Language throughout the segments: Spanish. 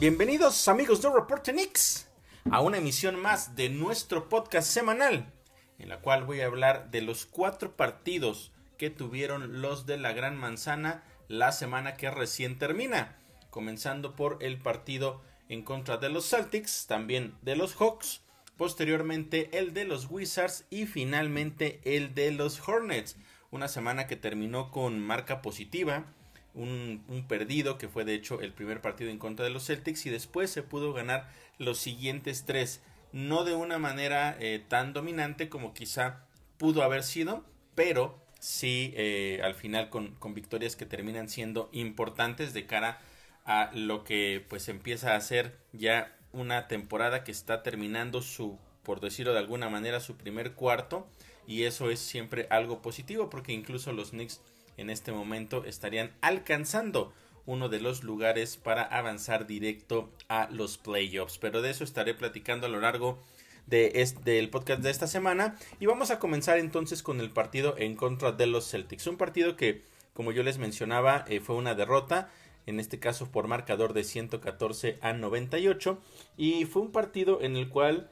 Bienvenidos amigos de Reporte Knicks a una emisión más de nuestro podcast semanal en la cual voy a hablar de los cuatro partidos que tuvieron los de la Gran Manzana la semana que recién termina, comenzando por el partido en contra de los Celtics, también de los Hawks, posteriormente el de los Wizards y finalmente el de los Hornets, una semana que terminó con marca positiva, un, perdido que fue de hecho el primer partido en contra de los Celtics y después se pudo ganar los siguientes tres. No de una manera eh, tan dominante como quizá pudo haber sido pero sí eh, al final con, con, victorias que terminan siendo importantes de cara a lo que pues empieza a ser ya una temporada que está terminando su por decirlo de alguna manera su primer cuarto y eso es siempre algo positivo porque incluso los Knicks en este momento estarían alcanzando uno de los lugares para avanzar directo a los playoffs. Pero de eso estaré platicando a lo largo de del podcast de esta semana. Y vamos a comenzar entonces con el partido en contra de los Celtics. Un partido que, como yo les mencionaba, eh, fue una derrota. En este caso por marcador de 114 a 98. Y fue un partido en el cual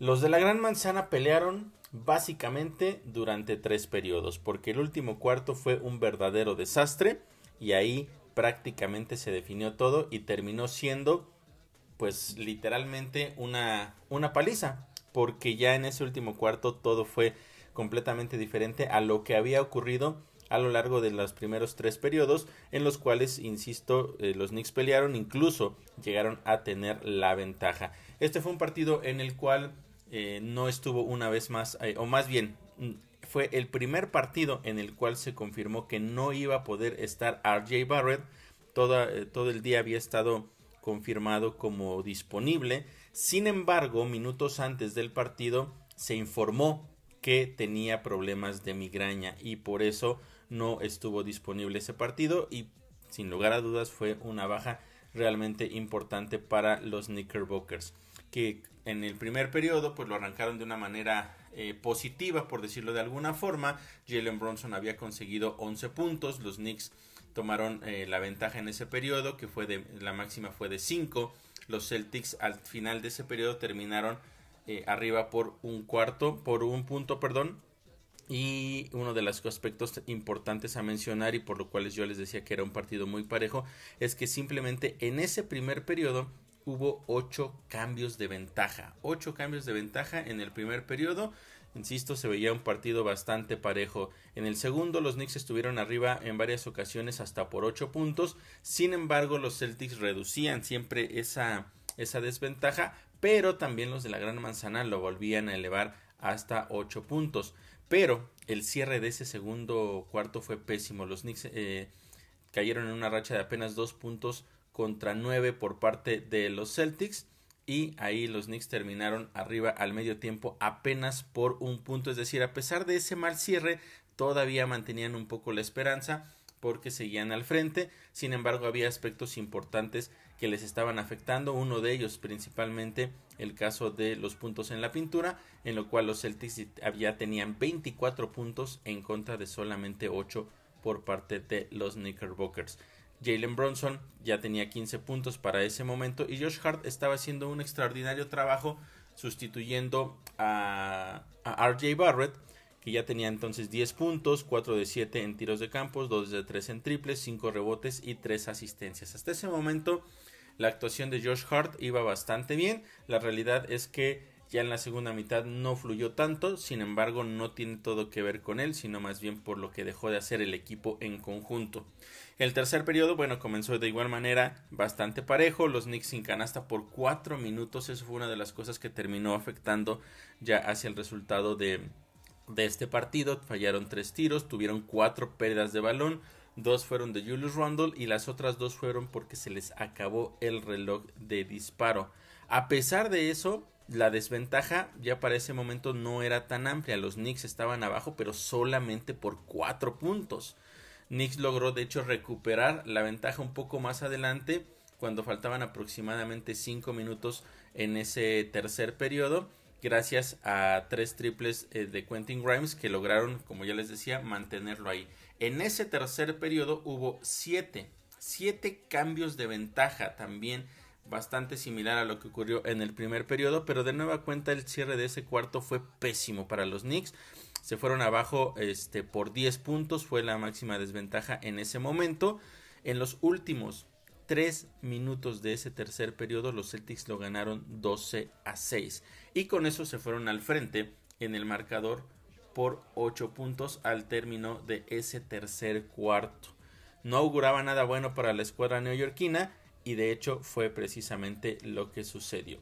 los de la Gran Manzana pelearon básicamente durante tres periodos, porque el último cuarto fue un verdadero desastre y ahí prácticamente se definió todo y terminó siendo pues literalmente una, una paliza, porque ya en ese último cuarto todo fue completamente diferente a lo que había ocurrido a lo largo de los primeros tres periodos en los cuales, insisto, eh, los Knicks pelearon, incluso llegaron a tener la ventaja. Este fue un partido en el cual eh, no estuvo una vez más, eh, o más bien, mm, fue el primer partido en el cual se confirmó que no iba a poder estar RJ Barrett. Eh, todo el día había estado confirmado como disponible. Sin embargo, minutos antes del partido se informó que tenía problemas de migraña y por eso no estuvo disponible ese partido y sin lugar a dudas fue una baja realmente importante para los Knickerbockers que en el primer periodo pues lo arrancaron de una manera eh, positiva por decirlo de alguna forma. Jalen Bronson había conseguido 11 puntos. Los Knicks tomaron eh, la ventaja en ese periodo que fue de la máxima fue de 5 los Celtics al final de ese periodo terminaron eh, arriba por un cuarto por un punto perdón. Y uno de los aspectos importantes a mencionar y por lo cual yo les decía que era un partido muy parejo es que simplemente en ese primer periodo hubo ocho cambios de ventaja. Ocho cambios de ventaja en el primer periodo. Insisto, se veía un partido bastante parejo. En el segundo, los Knicks estuvieron arriba en varias ocasiones hasta por ocho puntos. Sin embargo, los Celtics reducían siempre esa, esa desventaja, pero también los de la Gran Manzana lo volvían a elevar hasta ocho puntos. Pero el cierre de ese segundo cuarto fue pésimo. Los Knicks eh, cayeron en una racha de apenas dos puntos contra 9 por parte de los Celtics. Y ahí los Knicks terminaron arriba al medio tiempo apenas por un punto, es decir, a pesar de ese mal cierre, todavía mantenían un poco la esperanza porque seguían al frente, sin embargo había aspectos importantes que les estaban afectando, uno de ellos principalmente el caso de los puntos en la pintura, en lo cual los Celtics ya tenían 24 puntos en contra de solamente 8 por parte de los Knickerbockers. Jalen Bronson ya tenía 15 puntos para ese momento y Josh Hart estaba haciendo un extraordinario trabajo sustituyendo a, RJ Barrett que ya tenía entonces 10 puntos, 4 de 7 en tiros de campos, 2 de 3 en triples, 5 rebotes y 3 asistencias. Hasta ese momento la actuación de Josh Hart iba bastante bien. La realidad es que ya en la segunda mitad no fluyó tanto, sin embargo no tiene todo que ver con él, sino más bien por lo que dejó de hacer el equipo en conjunto. El tercer periodo, bueno, comenzó de igual manera bastante parejo, los Knicks sin canasta por cuatro minutos, eso fue una de las cosas que terminó afectando ya hacia el resultado de, de este partido, fallaron tres tiros, tuvieron cuatro pérdidas de balón, dos fueron de Julius Randle y las otras dos fueron porque se les acabó el reloj de disparo. A pesar de eso, la desventaja ya para ese momento no era tan amplia. Los Knicks estaban abajo, pero solamente por cuatro puntos. Knicks logró de hecho recuperar la ventaja un poco más adelante cuando faltaban aproximadamente cinco minutos en ese tercer periodo gracias a tres triples eh, de Quentin Grimes que lograron, como ya les decía, mantenerlo ahí. En ese tercer periodo hubo siete, siete cambios de ventaja también bastante similar a lo que ocurrió en el primer periodo, pero de nueva cuenta el cierre de ese cuarto fue pésimo para los Knicks. Se fueron abajo este, por 10 puntos, fue la máxima desventaja en ese momento. En los últimos 3 minutos de ese tercer periodo, los Celtics lo ganaron 12 a 6. Y con eso se fueron al frente en el marcador por 8 puntos al término de ese tercer cuarto. No auguraba nada bueno para la escuadra neoyorquina y de hecho fue precisamente lo que sucedió.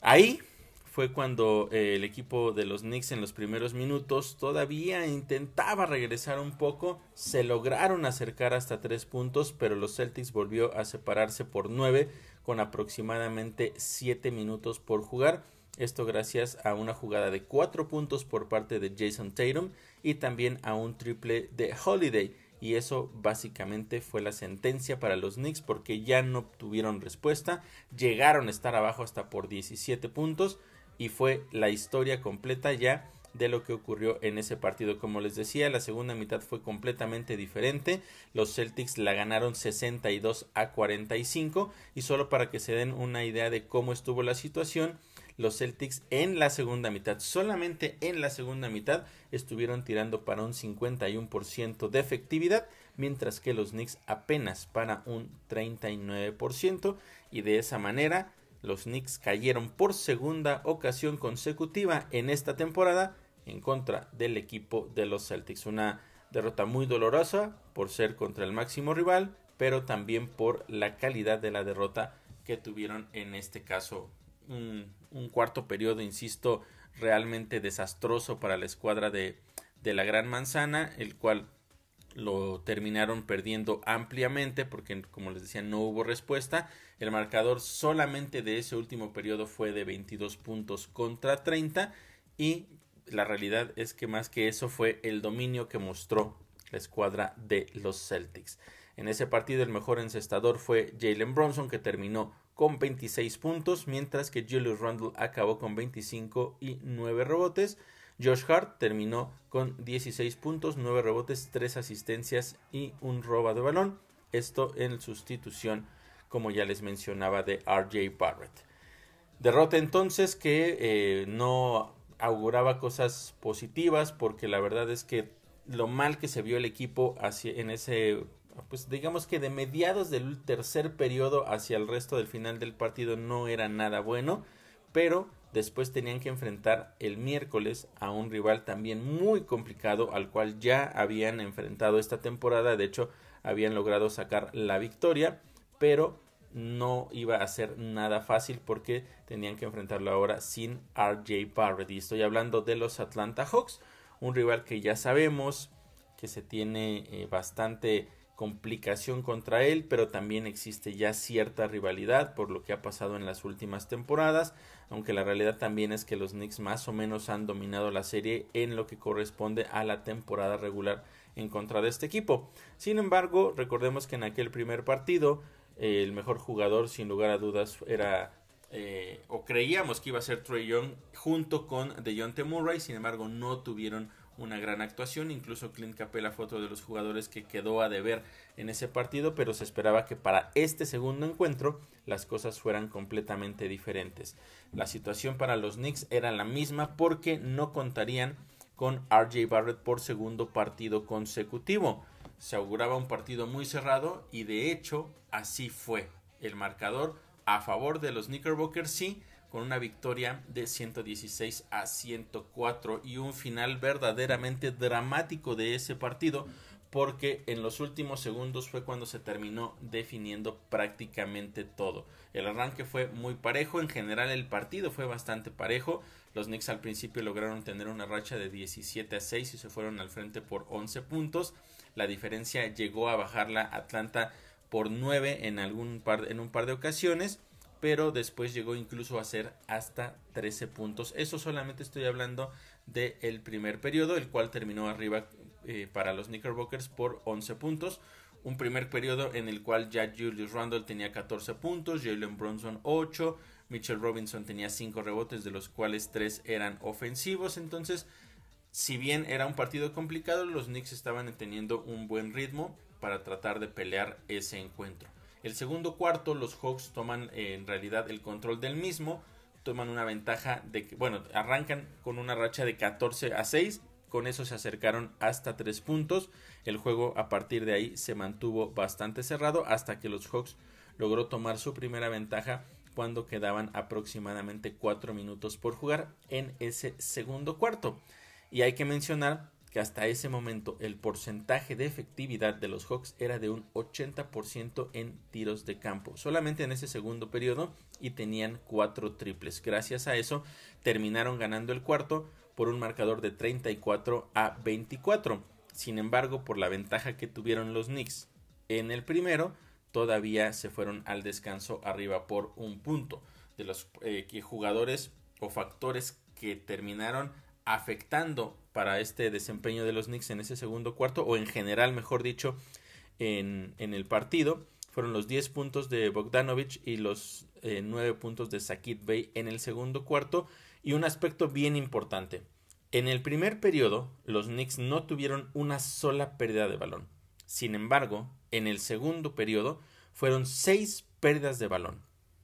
Ahí fue cuando eh, el equipo de los Knicks en los primeros minutos todavía intentaba regresar un poco, se lograron acercar hasta tres puntos, pero los Celtics volvió a separarse por nueve con aproximadamente siete minutos por jugar. Esto gracias a una jugada de cuatro puntos por parte de Jason Tatum y también a un triple de Holiday y eso básicamente fue la sentencia para los Knicks porque ya no tuvieron respuesta, llegaron a estar abajo hasta por 17 puntos y fue la historia completa ya de lo que ocurrió en ese partido. Como les decía, la segunda mitad fue completamente diferente. Los Celtics la ganaron 62 a 45 y solo para que se den una idea de cómo estuvo la situación, los Celtics en la segunda mitad, solamente en la segunda mitad, estuvieron tirando para un 51% de efectividad, mientras que los Knicks apenas para un 39%, y de esa manera los Knicks cayeron por segunda ocasión consecutiva en esta temporada en contra del equipo de los Celtics. Una derrota muy dolorosa por ser contra el máximo rival, pero también por la calidad de la derrota que tuvieron en este caso un, cuarto periodo, insisto, realmente desastroso para la escuadra de, de la Gran Manzana, el cual lo terminaron perdiendo ampliamente porque como les decía no hubo respuesta. El marcador solamente de ese último periodo fue de 22 puntos contra 30 y la realidad es que más que eso fue el dominio que mostró la escuadra de los Celtics. En ese partido el mejor encestador fue Jalen Bronson que terminó con 26 puntos, mientras que Julius Randle acabó con 25 y 9 rebotes. Josh Hart terminó con 16 puntos, 9 rebotes, 3 asistencias y un robo de balón. Esto en sustitución, como ya les mencionaba, de RJ Barrett. Derrota entonces que eh, no auguraba cosas positivas porque la verdad es que lo mal que se vio el equipo hacia, en ese pues digamos que de mediados del tercer periodo hacia el resto del final del partido no era nada bueno, pero después tenían que enfrentar el miércoles a un rival también muy complicado al cual ya habían enfrentado esta temporada, de hecho habían logrado sacar la victoria, pero no iba a ser nada fácil porque tenían que enfrentarlo ahora sin RJ Barrett. Y estoy hablando de los Atlanta Hawks, un rival que ya sabemos que se tiene eh, bastante complicación contra él, pero también existe ya cierta rivalidad por lo que ha pasado en las últimas temporadas, aunque la realidad también es que los Knicks más o menos han dominado la serie en lo que corresponde a la temporada regular en contra de este equipo. Sin embargo, recordemos que en aquel primer partido el mejor jugador sin lugar a dudas era eh, o creíamos que iba a ser Trey Young junto con DeJounte Murray, sin embargo no tuvieron una gran actuación. Incluso Clint Capella fue otro de los jugadores que quedó a deber en ese partido, pero se esperaba que para este segundo encuentro las cosas fueran completamente diferentes. La situación para los Knicks era la misma porque no contarían con RJ Barrett por segundo partido consecutivo. Se auguraba un partido muy cerrado y de hecho así fue. El marcador a favor de los Knickerbockers sí, con una victoria de 116 a 104 y un final verdaderamente dramático de ese partido porque en los últimos segundos fue cuando se terminó definiendo prácticamente todo. El arranque fue muy parejo, en general el partido fue bastante parejo. Los Knicks al principio lograron tener una racha de 17 a 6 y se fueron al frente por 11 puntos. La diferencia llegó a bajarla Atlanta por 9 en algún par en un par de ocasiones pero después llegó incluso a ser hasta 13 puntos. Eso solamente estoy hablando del primer periodo, el cual terminó arriba eh, para los Knickerbockers por 11 puntos. Un primer periodo en el cual ya Julius Randle tenía 14 puntos, Jalen Bronson 8, Mitchell Robinson tenía 5 rebotes, de los cuales 3 eran ofensivos. Entonces, si bien era un partido complicado, los Knicks estaban teniendo un buen ritmo para tratar de pelear ese encuentro. El segundo cuarto, los Hawks toman eh, en realidad el control del mismo, toman una ventaja de que, bueno, arrancan con una racha de 14 a 6, con eso se acercaron hasta 3 puntos. El juego a partir de ahí se mantuvo bastante cerrado hasta que los Hawks logró tomar su primera ventaja cuando quedaban aproximadamente 4 minutos por jugar en ese segundo cuarto. Y hay que mencionar que hasta ese momento el porcentaje de efectividad de los Hawks era de un 80% en tiros de campo, solamente en ese segundo periodo y tenían cuatro triples. Gracias a eso terminaron ganando el cuarto por un marcador de 34 a 24. Sin embargo, por la ventaja que tuvieron los Knicks en el primero, todavía se fueron al descanso arriba por un punto. De los eh, jugadores o factores que terminaron afectando para este desempeño de los Knicks en ese segundo cuarto, o en general, mejor dicho, en, el partido, fueron los 10 puntos de Bogdanovich y los 9 eh, puntos de Sakit Bey en el segundo cuarto. Y un aspecto bien importante. En el primer periodo, los Knicks no tuvieron una sola pérdida de balón. Sin embargo, en el segundo periodo fueron 6 pérdidas de balón.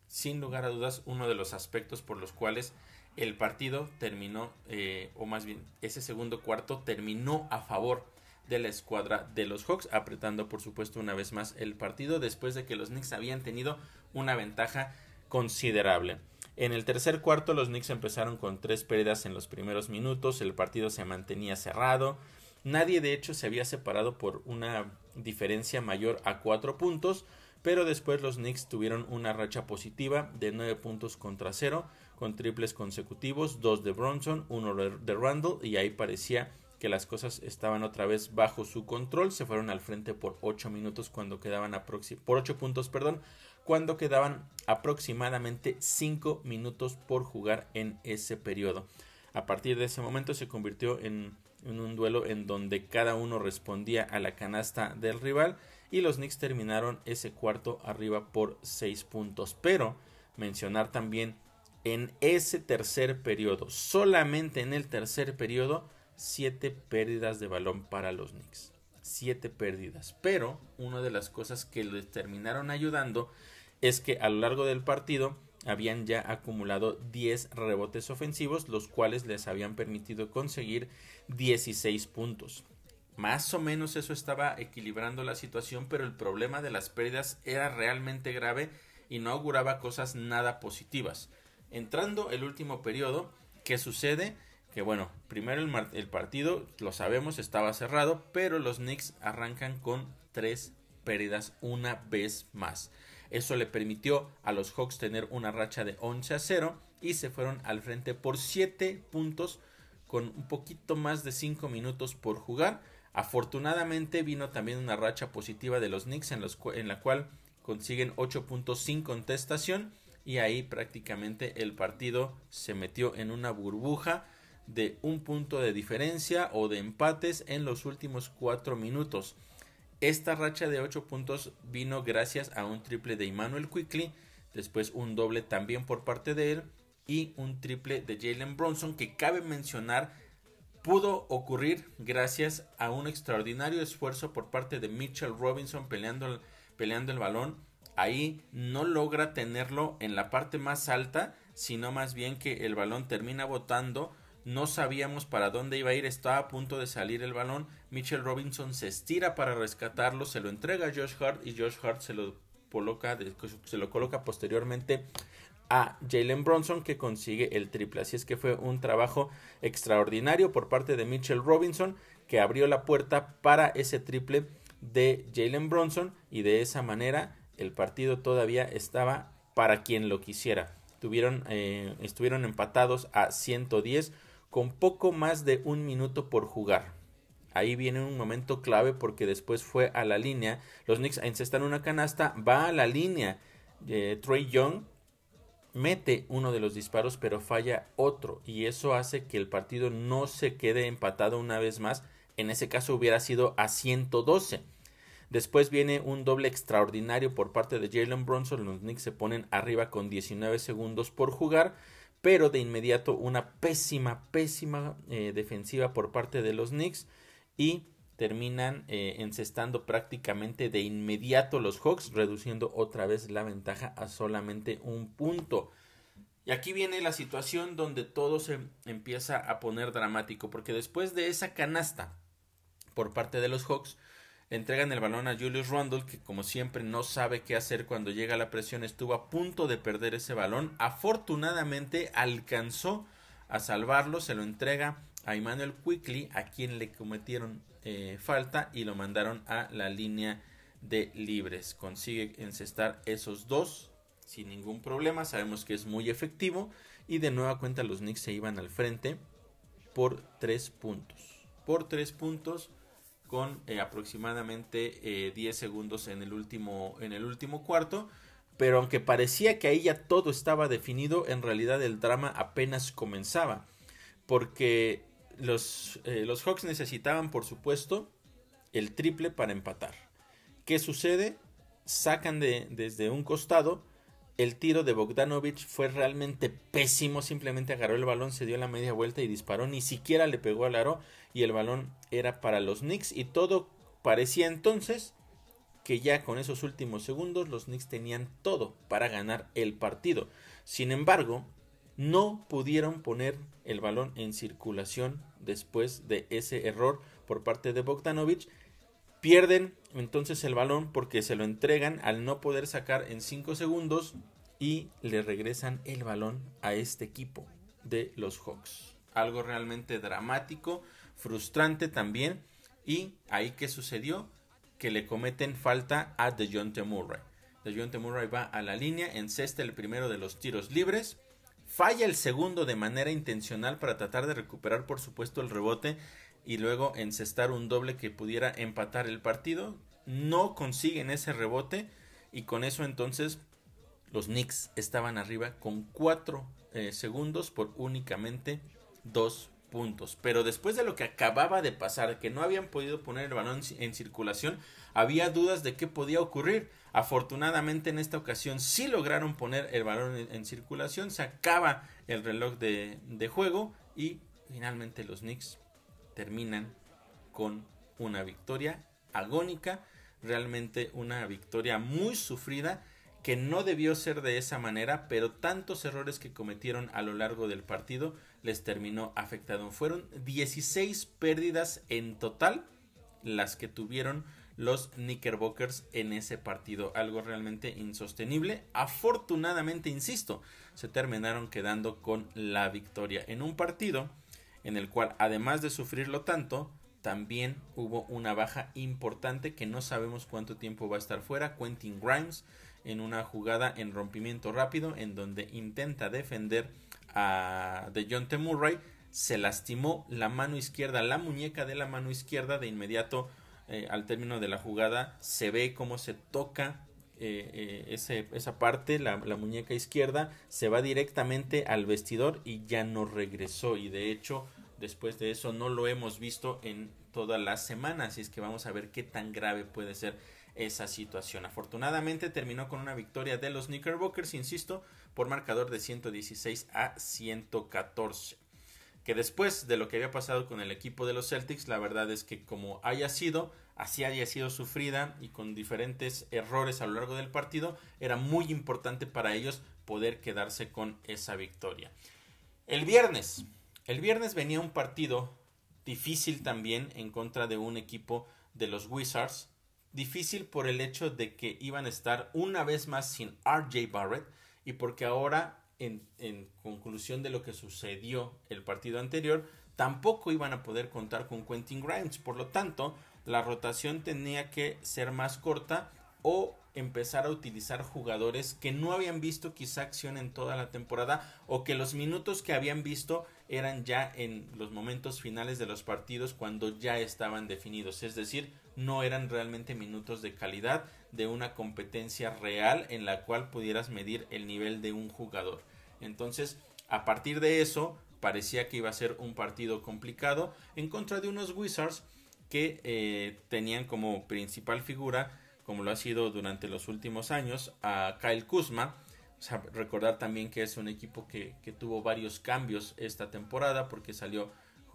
Sin lugar a dudas, uno de los aspectos por los cuales el partido terminó, eh, o más bien ese segundo cuarto terminó a favor de la escuadra de los Hawks, apretando por supuesto una vez más el partido después de que los Knicks habían tenido una ventaja considerable. En el tercer cuarto los Knicks empezaron con tres pérdidas en los primeros minutos, el partido se mantenía cerrado, nadie de hecho se había separado por una diferencia mayor a cuatro puntos, pero después los Knicks tuvieron una racha positiva de nueve puntos contra cero, con triples consecutivos, dos de Bronson, uno de Randall y ahí parecía que las cosas estaban otra vez bajo su control, se fueron al frente por 8 minutos cuando quedaban por 8 puntos, perdón, cuando quedaban aproximadamente 5 minutos por jugar en ese periodo. A partir de ese momento se convirtió en, en un duelo en donde cada uno respondía a la canasta del rival y los Knicks terminaron ese cuarto arriba por 6 puntos. Pero mencionar también en ese tercer periodo, solamente en el tercer periodo, siete pérdidas de balón para los Knicks. Siete pérdidas. Pero una de las cosas que les terminaron ayudando es que a lo largo del partido habían ya acumulado 10 rebotes ofensivos, los cuales les habían permitido conseguir 16 puntos. Más o menos eso estaba equilibrando la situación, pero el problema de las pérdidas era realmente grave y no auguraba cosas nada positivas. Entrando el último periodo, ¿qué sucede? Que bueno, primero el, partido, lo sabemos, estaba cerrado, pero los Knicks arrancan con tres pérdidas una vez más. Eso le permitió a los Hawks tener una racha de 11 a 0 y se fueron al frente por 7 puntos con un poquito más de 5 minutos por jugar. Afortunadamente vino también una racha positiva de los Knicks en, en la cual consiguen 8 puntos sin contestación y ahí prácticamente el partido se metió en una burbuja de un punto de diferencia o de empates en los últimos cuatro minutos. Esta racha de ocho puntos vino gracias a un triple de Emmanuel Quickly, después un doble también por parte de él y un triple de Jalen Bronson que cabe mencionar pudo ocurrir gracias a un extraordinario esfuerzo por parte de Mitchell Robinson peleando, peleando el balón ahí no logra tenerlo en la parte más alta, sino más bien que el balón termina botando. No sabíamos para dónde iba a ir, estaba a punto de salir el balón. Mitchell Robinson se estira para rescatarlo, se lo entrega a Josh Hart y Josh Hart se lo coloca, se lo coloca posteriormente a Jalen Bronson que consigue el triple. Así es que fue un trabajo extraordinario por parte de Mitchell Robinson que abrió la puerta para ese triple de Jalen Bronson y de esa manera el partido todavía estaba para quien lo quisiera. Eh, estuvieron empatados a 110 con poco más de un minuto por jugar. Ahí viene un momento clave porque después fue a la línea. Los Knicks encestan una canasta, va a la línea. Eh, Trey Young mete uno de los disparos pero falla otro y eso hace que el partido no se quede empatado una vez más. En ese caso hubiera sido a 112. Después viene un doble extraordinario por parte de Jalen Bronson. Los Knicks se ponen arriba con 19 segundos por jugar. Pero de inmediato una pésima, pésima eh, defensiva por parte de los Knicks. Y terminan eh, encestando prácticamente de inmediato los Hawks, reduciendo otra vez la ventaja a solamente un punto. Y aquí viene la situación donde todo se empieza a poner dramático, porque después de esa canasta por parte de los Hawks, entregan el balón a Julius Randle, que como siempre no sabe qué hacer cuando llega la presión, estuvo a punto de perder ese balón. Afortunadamente alcanzó a salvarlo, se lo entrega a Emmanuel Quickly, a quien le cometieron eh, falta y lo mandaron a la línea de libres. Consigue encestar esos dos sin ningún problema. Sabemos que es muy efectivo. Y de nueva cuenta los Knicks se iban al frente por tres puntos. Por tres puntos con eh, aproximadamente 10 eh, segundos en el, último, en el último cuarto. Pero aunque parecía que ahí ya todo estaba definido, en realidad el drama apenas comenzaba. Porque los, eh, los Hawks necesitaban, por supuesto, el triple para empatar. ¿Qué sucede? Sacan de, desde un costado. El tiro de Bogdanovich fue realmente pésimo. Simplemente agarró el balón, se dio la media vuelta y disparó. Ni siquiera le pegó al aro. Y el balón era para los Knicks. Y todo parecía entonces que ya con esos últimos segundos los Knicks tenían todo para ganar el partido. Sin embargo, no pudieron poner el balón en circulación después de ese error por parte de Bogdanovich. Pierden entonces el balón porque se lo entregan al no poder sacar en 5 segundos y le regresan el balón a este equipo de los Hawks. Algo realmente dramático, frustrante también. Y ahí que sucedió que le cometen falta a DeJounte Murray. DeJounte Murray va a la línea, encesta el primero de los tiros libres Falla el segundo de manera intencional para tratar de recuperar por supuesto el rebote y luego encestar un doble que pudiera empatar el partido. No consiguen ese rebote y con eso entonces los Knicks estaban arriba con 4 eh, segundos por únicamente 2 puntos. Pero después de lo que acababa de pasar, que no habían podido poner el balón en circulación, había dudas de qué podía ocurrir. Afortunadamente en esta ocasión sí lograron poner el balón en, circulación, se acaba el reloj de, de juego y finalmente los Knicks terminan con una victoria agónica, realmente una victoria muy sufrida que no debió ser de esa manera, pero tantos errores que cometieron a lo largo del partido les terminó afectando. Fueron 16 pérdidas en total las que tuvieron los Knickerbockers en ese partido. Algo realmente insostenible. Afortunadamente, insisto, se terminaron quedando con la victoria en un partido en el cual, además de sufrirlo tanto, también hubo una baja importante que no sabemos cuánto tiempo va a estar fuera. Quentin Grimes en una jugada en rompimiento rápido en donde intenta defender a de John T. Murray. Se lastimó la mano izquierda, la muñeca de la mano izquierda de inmediato eh, al término de la jugada se ve cómo se toca eh, eh, esa parte, la, muñeca izquierda, se va directamente al vestidor y ya no regresó. Y de hecho, después de eso no lo hemos visto en toda la semana. Así es que vamos a ver qué tan grave puede ser esa situación. Afortunadamente terminó con una victoria de los Knickerbockers, insisto, por marcador de 116 a 114 que después de lo que había pasado con el equipo de los Celtics, la verdad es que como haya sido, así haya sido sufrida y con diferentes errores a lo largo del partido, era muy importante para ellos poder quedarse con esa victoria. El viernes, el viernes venía un partido difícil también en contra de un equipo de los Wizards, difícil por el hecho de que iban a estar una vez más sin RJ Barrett y porque ahora en, conclusión de lo que sucedió el partido anterior, tampoco iban a poder contar con Quentin Grimes. Por lo tanto, la rotación tenía que ser más corta o empezar a utilizar jugadores que no habían visto quizá acción en toda la temporada o que los minutos que habían visto eran ya en los momentos finales de los partidos cuando ya estaban definidos, es decir, no eran realmente minutos de calidad de una competencia real en la cual pudieras medir el nivel de un jugador. Entonces, a partir de eso, parecía que iba a ser un partido complicado en contra de unos Wizards que eh, tenían como principal figura, como lo ha sido durante los últimos años, a Kyle Kuzma. recordar también que es un equipo que, tuvo varios cambios esta temporada porque salió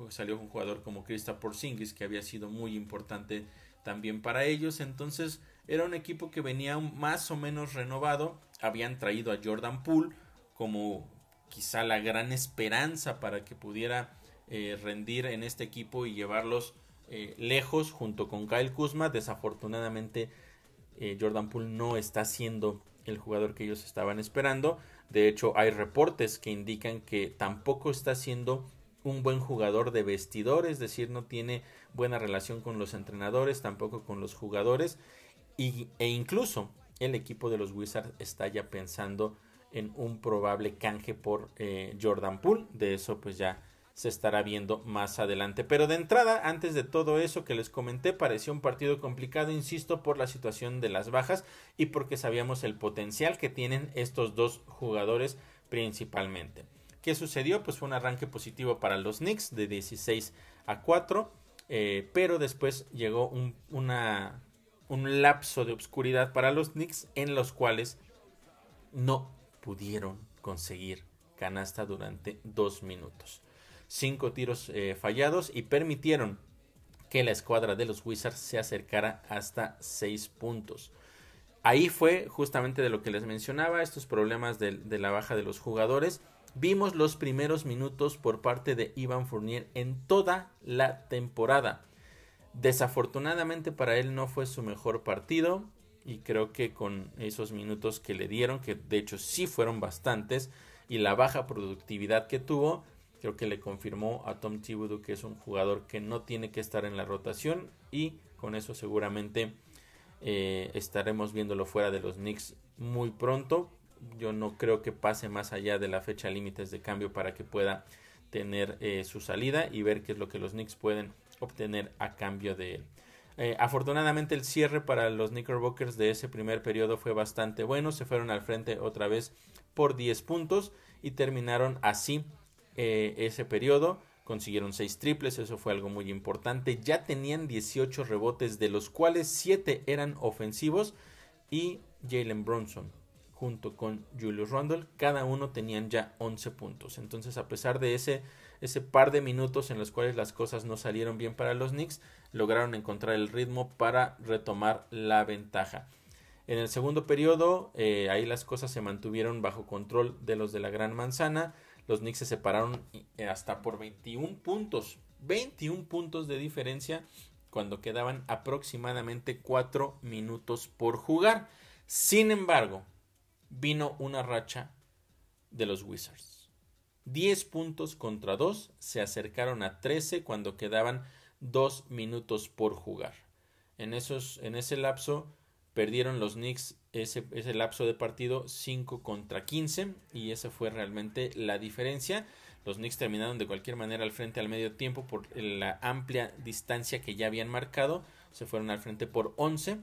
salió un jugador como Krista Porzingis que había sido muy importante también para ellos. Entonces era un equipo que venía más o menos renovado. Habían traído a Jordan Poole como quizá la gran esperanza para que pudiera eh, rendir en este equipo y llevarlos eh, lejos junto con Kyle Kuzma. Desafortunadamente eh, Jordan Poole no está siendo el jugador que ellos estaban esperando. De hecho hay reportes que indican que tampoco está siendo un buen jugador de vestidor, es decir, no tiene buena relación con los entrenadores, tampoco con los jugadores y, e incluso el equipo de los Wizards está ya pensando en un probable canje por eh, Jordan Poole, de eso pues ya se estará viendo más adelante. Pero de entrada, antes de todo eso que les comenté, pareció un partido complicado, insisto, por la situación de las bajas y porque sabíamos el potencial que tienen estos dos jugadores principalmente. ¿Qué sucedió? Pues fue un arranque positivo para los Knicks de 16 a 4, eh, pero después llegó un, un lapso de obscuridad para los Knicks en los cuales no pudieron conseguir canasta durante dos minutos. Cinco tiros eh, fallados y permitieron que la escuadra de los Wizards se acercara hasta seis puntos. Ahí fue justamente de lo que les mencionaba, estos problemas de, de la baja de los jugadores vimos los primeros minutos por parte de Ivan Fournier en toda la temporada. Desafortunadamente para él no fue su mejor partido y creo que con esos minutos que le dieron, que de hecho sí fueron bastantes, y la baja productividad que tuvo, creo que le confirmó a Tom Thibodeau que es un jugador que no tiene que estar en la rotación y con eso seguramente eh, estaremos viéndolo fuera de los Knicks muy pronto yo no creo que pase más allá de la fecha límites de cambio para que pueda tener eh, su salida y ver qué es lo que los Knicks pueden obtener a cambio de él. Eh, afortunadamente el cierre para los Knickerbockers de ese primer periodo fue bastante bueno, se fueron al frente otra vez por 10 puntos y terminaron así eh, ese periodo. Consiguieron 6 triples, eso fue algo muy importante. Ya tenían 18 rebotes, de los cuales 7 eran ofensivos. Y Jalen Bronson junto con Julius Randle, cada uno tenían ya 11 puntos. Entonces, a pesar de ese, ese par de minutos en los cuales las cosas no salieron bien para los Knicks, lograron encontrar el ritmo para retomar la ventaja. En el segundo periodo, eh, ahí las cosas se mantuvieron bajo control de los de la Gran Manzana. Los Knicks se separaron eh, hasta por 21 puntos. 21 puntos de diferencia cuando quedaban aproximadamente 4 minutos por jugar. Sin embargo, vino una racha de los Wizards. 10 puntos contra 2 se acercaron a 13 cuando quedaban 2 minutos por jugar. En, esos, en ese lapso perdieron los Knicks ese, ese lapso de partido 5 contra 15 y esa fue realmente la diferencia. Los Knicks terminaron de cualquier manera al frente al medio tiempo por la amplia distancia que ya habían marcado. Se fueron al frente por 11,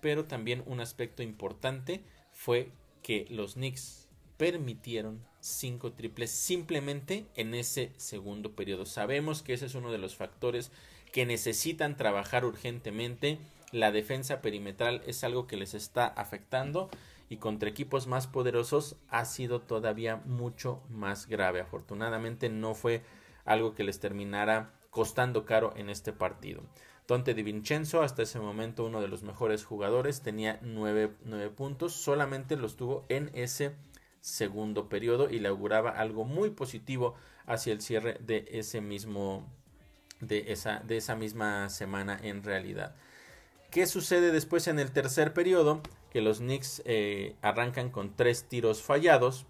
pero también un aspecto importante fue que los Knicks permitieron cinco triples simplemente en ese segundo periodo. Sabemos que ese es uno de los factores que necesitan trabajar urgentemente. La defensa perimetral es algo que les está afectando y contra equipos más poderosos ha sido todavía mucho más grave. Afortunadamente no fue algo que les terminara costando caro en este partido. Dante Di Vincenzo, hasta ese momento uno de los mejores jugadores, tenía 9, puntos, solamente los tuvo en ese segundo periodo y le auguraba algo muy positivo hacia el cierre de ese mismo de esa, de esa misma semana en realidad. ¿Qué sucede después en el tercer periodo? Que los Knicks eh, arrancan con tres tiros fallados,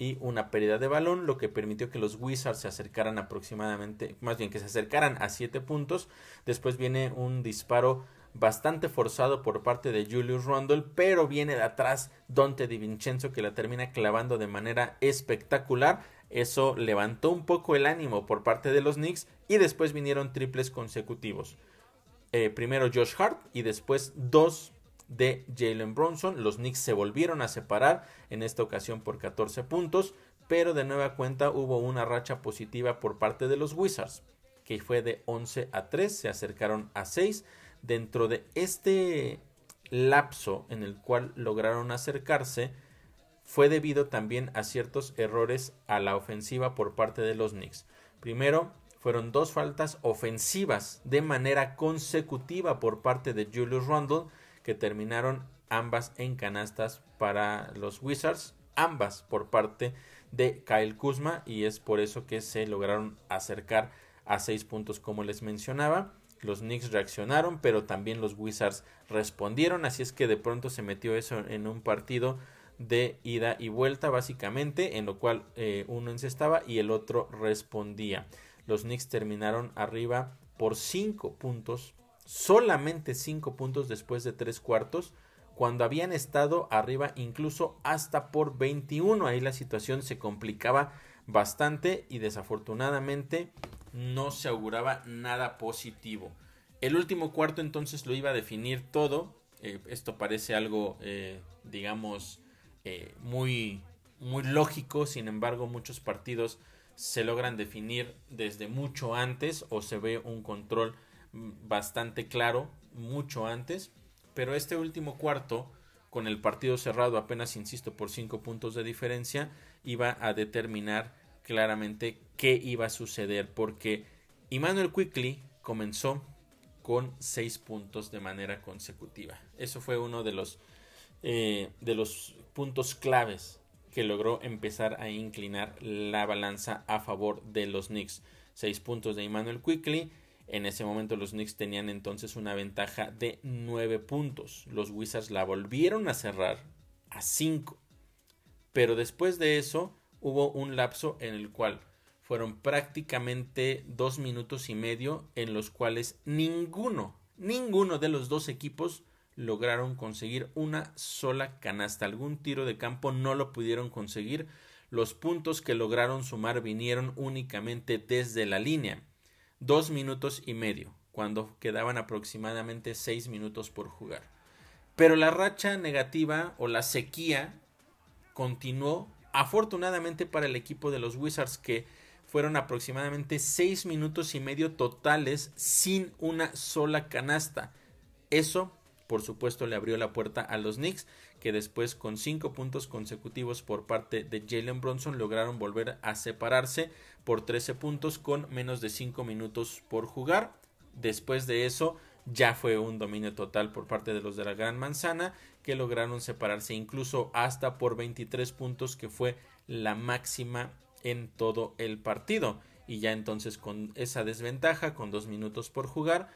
y una pérdida de balón, lo que permitió que los Wizards se acercaran aproximadamente, más bien que se acercaran a 7 puntos. Después viene un disparo bastante forzado por parte de Julius Randle, pero viene de atrás Dante Di Vincenzo que la termina clavando de manera espectacular. Eso levantó un poco el ánimo por parte de los Knicks y después vinieron triples consecutivos. Eh, primero Josh Hart y después dos de Jalen Bronson. Los Knicks se volvieron a separar, en esta ocasión por 14 puntos, pero de nueva cuenta hubo una racha positiva por parte de los Wizards, que fue de 11 a 3, se acercaron a 6. Dentro de este lapso en el cual lograron acercarse, fue debido también a ciertos errores a la ofensiva por parte de los Knicks. Primero, fueron dos faltas ofensivas de manera consecutiva por parte de Julius Randle que terminaron ambas en canastas para los Wizards, ambas por parte de Kyle Kuzma y es por eso que se lograron acercar a seis puntos como les mencionaba. Los Knicks reaccionaron, pero también los Wizards respondieron, así es que de pronto se metió eso en un partido de ida y vuelta básicamente, en lo cual eh, uno encestaba y el otro respondía. Los Knicks terminaron arriba por cinco puntos, solamente cinco puntos después de tres cuartos, cuando habían estado arriba incluso hasta por 21. Ahí la situación se complicaba bastante y desafortunadamente no se auguraba nada positivo. El último cuarto entonces lo iba a definir todo. Eh, esto parece algo, eh, digamos, eh, muy, muy lógico. Sin embargo, muchos partidos se logran definir desde mucho antes o se ve un control mm, bastante claro mucho antes. Pero este último cuarto, con el partido cerrado apenas, insisto, por 5 puntos de diferencia, iba a determinar claramente qué iba a suceder, porque Emmanuel Quickly comenzó con 6 puntos de manera consecutiva. Eso fue uno de los, eh, de los puntos claves que logró empezar a inclinar la balanza a favor de los Knicks. 6 puntos de Emmanuel Quickly. En ese momento los Knicks tenían entonces una ventaja de 9 puntos. Los Wizards la volvieron a cerrar a 5. Pero después de eso hubo un lapso en el cual fueron prácticamente dos minutos y medio en los cuales ninguno, ninguno de los dos equipos lograron conseguir una sola canasta. Algún tiro de campo no lo pudieron conseguir. Los puntos que lograron sumar vinieron únicamente desde la línea. Dos minutos y medio, cuando quedaban aproximadamente seis minutos por jugar. Pero la racha negativa o la sequía continuó Afortunadamente para el equipo de los Wizards que fueron aproximadamente 6 minutos y medio totales sin una sola canasta. Eso, por supuesto, le abrió la puerta a los Knicks, que después con 5 puntos consecutivos por parte de Jalen Bronson lograron volver a separarse por 13 puntos con menos de 5 minutos por jugar. Después de eso, ya fue un dominio total por parte de los de la Gran Manzana que lograron separarse incluso hasta por 23 puntos que fue la máxima en todo el partido y ya entonces con esa desventaja con dos minutos por jugar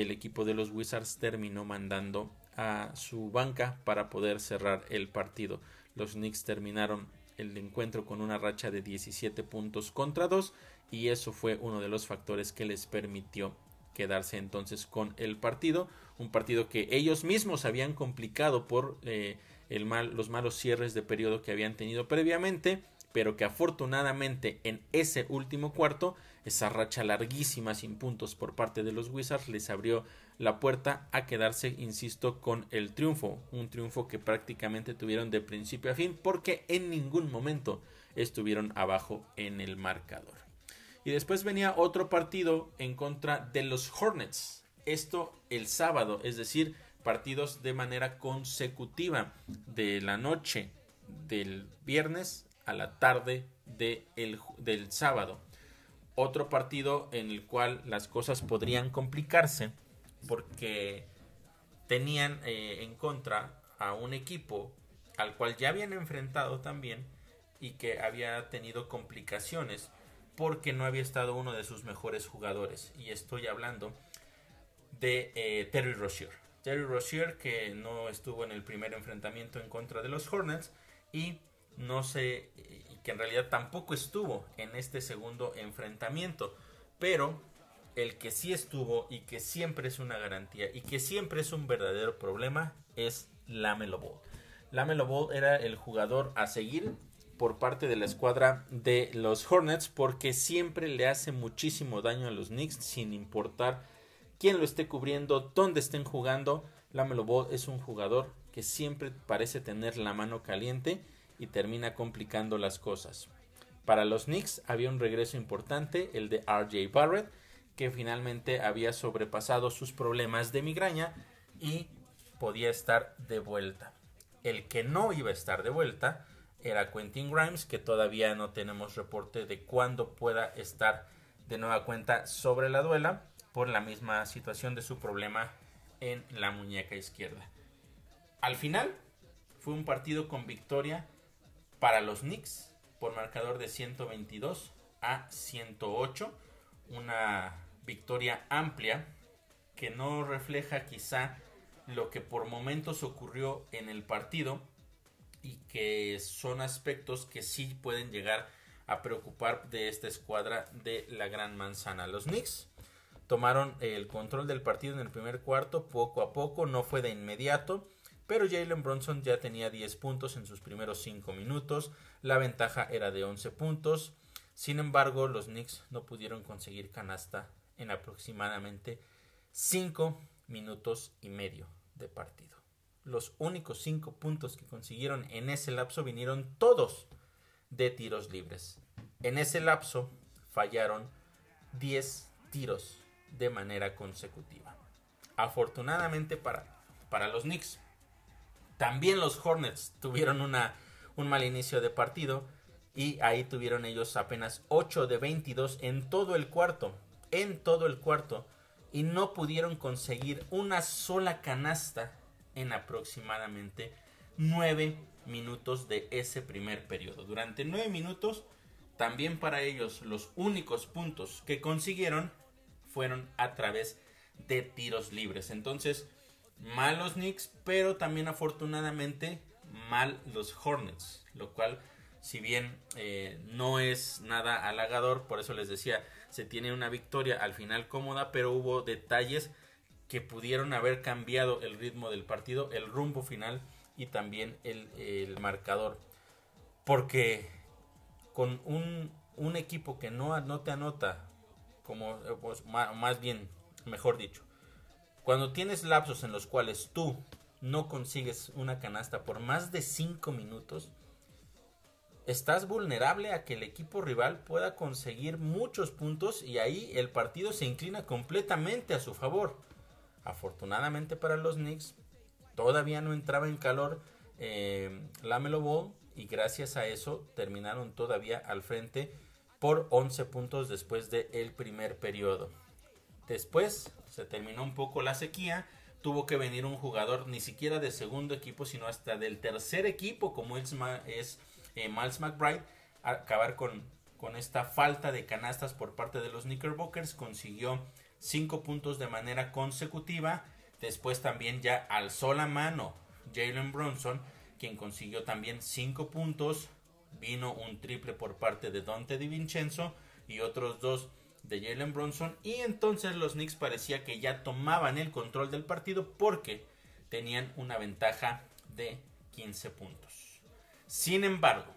el equipo de los Wizards terminó mandando a su banca para poder cerrar el partido. Los Knicks terminaron el encuentro con una racha de 17 puntos contra 2 y eso fue uno de los factores que les permitió quedarse entonces con el partido, un partido que ellos mismos habían complicado por eh, los malos cierres de periodo que habían tenido previamente, pero que afortunadamente en ese último cuarto, esa racha larguísima sin puntos por parte de los Wizards les abrió la puerta a quedarse, insisto, con el triunfo, un triunfo que prácticamente tuvieron de principio a fin porque en ningún momento estuvieron abajo en el marcador. Y después venía otro partido en contra de los Hornets. Esto el sábado, es decir, partidos de manera consecutiva de la noche del viernes a la tarde del sábado. Otro partido en el cual las cosas podrían complicarse porque tenían eh, en contra a un equipo al cual ya habían enfrentado también y que había tenido complicaciones porque no había estado uno de sus mejores jugadores. Y estoy hablando de eh, Terry Rozier. Terry Rozier que no estuvo en el primer enfrentamiento en contra de los Hornets y no sé, y que en realidad tampoco estuvo en este segundo enfrentamiento. Pero el que sí estuvo y que siempre es una garantía y que siempre es un verdadero problema es Lamelo Ball. Lamelo Ball era el jugador a seguir por parte de la escuadra de los Hornets porque siempre le hace muchísimo daño a los Knicks sin importar quién lo esté cubriendo, dónde estén jugando. Lamelo Ball es un jugador que siempre parece tener la mano caliente y termina complicando las cosas. Para los Knicks había un regreso importante, el de RJ Barrett, que finalmente había sobrepasado sus problemas de migraña y podía estar de vuelta. El que no iba a estar de vuelta era Quentin Grimes, que todavía no tenemos reporte de cuándo pueda estar de nueva cuenta sobre la duela por la misma situación de su problema en la muñeca izquierda. Al final fue un partido con victoria para los Knicks por marcador de 122 a 108, una victoria amplia que no refleja quizá lo que por momentos ocurrió en el partido y que son aspectos que sí pueden llegar a preocupar de esta escuadra de la Gran Manzana. Los Knicks tomaron el control del partido en el primer cuarto poco a poco, no fue de inmediato, pero Jalen Bronson ya tenía 10 puntos en sus primeros 5 minutos, la ventaja era de 11 puntos, sin embargo los Knicks no pudieron conseguir canasta en aproximadamente 5 minutos y medio de partido. Los únicos 5 puntos que consiguieron en ese lapso vinieron todos de tiros libres. En ese lapso fallaron 10 tiros de manera consecutiva. Afortunadamente para, para los Knicks. También los Hornets tuvieron una, un mal inicio de partido y ahí tuvieron ellos apenas 8 de 22 en todo el cuarto. En todo el cuarto. Y no pudieron conseguir una sola canasta en aproximadamente 9 minutos de ese primer periodo. Durante 9 minutos, también para ellos los únicos puntos que consiguieron fueron a través de tiros libres. Entonces, mal los Knicks, pero también afortunadamente mal los Hornets, lo cual si bien eh, no es nada halagador, por eso les decía, se tiene una victoria al final cómoda, pero hubo detalles que pudieron haber cambiado el ritmo del partido, el rumbo final y también el, marcador. Porque con un, un, equipo que no, no te anota como eh, pues, más bien, mejor dicho, cuando tienes lapsos en los cuales tú no consigues una canasta por más de 5 minutos, estás vulnerable a que el equipo rival pueda conseguir muchos puntos y ahí el partido se inclina completamente a su favor. Afortunadamente para los Knicks, todavía no entraba en calor eh, Lamelo Ball y gracias a eso terminaron todavía al frente por 11 puntos después del primer periodo. Después se terminó un poco la sequía, tuvo que venir un jugador ni siquiera de segundo equipo, sino hasta del tercer equipo, como es, eh, Miles McBride, a acabar con, con esta falta de canastas por parte de los Knickerbockers, consiguió 5 puntos de manera consecutiva, después también ya alzó la mano Jalen Bronson, quien consiguió también 5 puntos, vino un triple por parte de Dante DiVincenzo y otros dos de Jalen Bronson y entonces los Knicks parecía que ya tomaban el control del partido porque tenían una ventaja de 15 puntos. Sin embargo,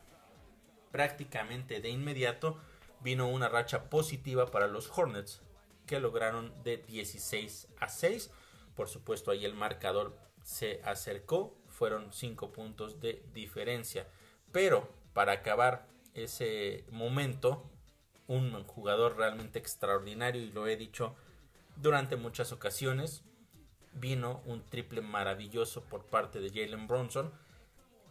prácticamente de inmediato vino una racha positiva para los Hornets que lograron de 16 a 6. Por supuesto ahí el marcador se acercó, fueron 5 puntos de diferencia. Pero para acabar ese momento, un jugador realmente extraordinario y lo he dicho durante muchas ocasiones. Vino un triple maravilloso por parte de Jalen Bronson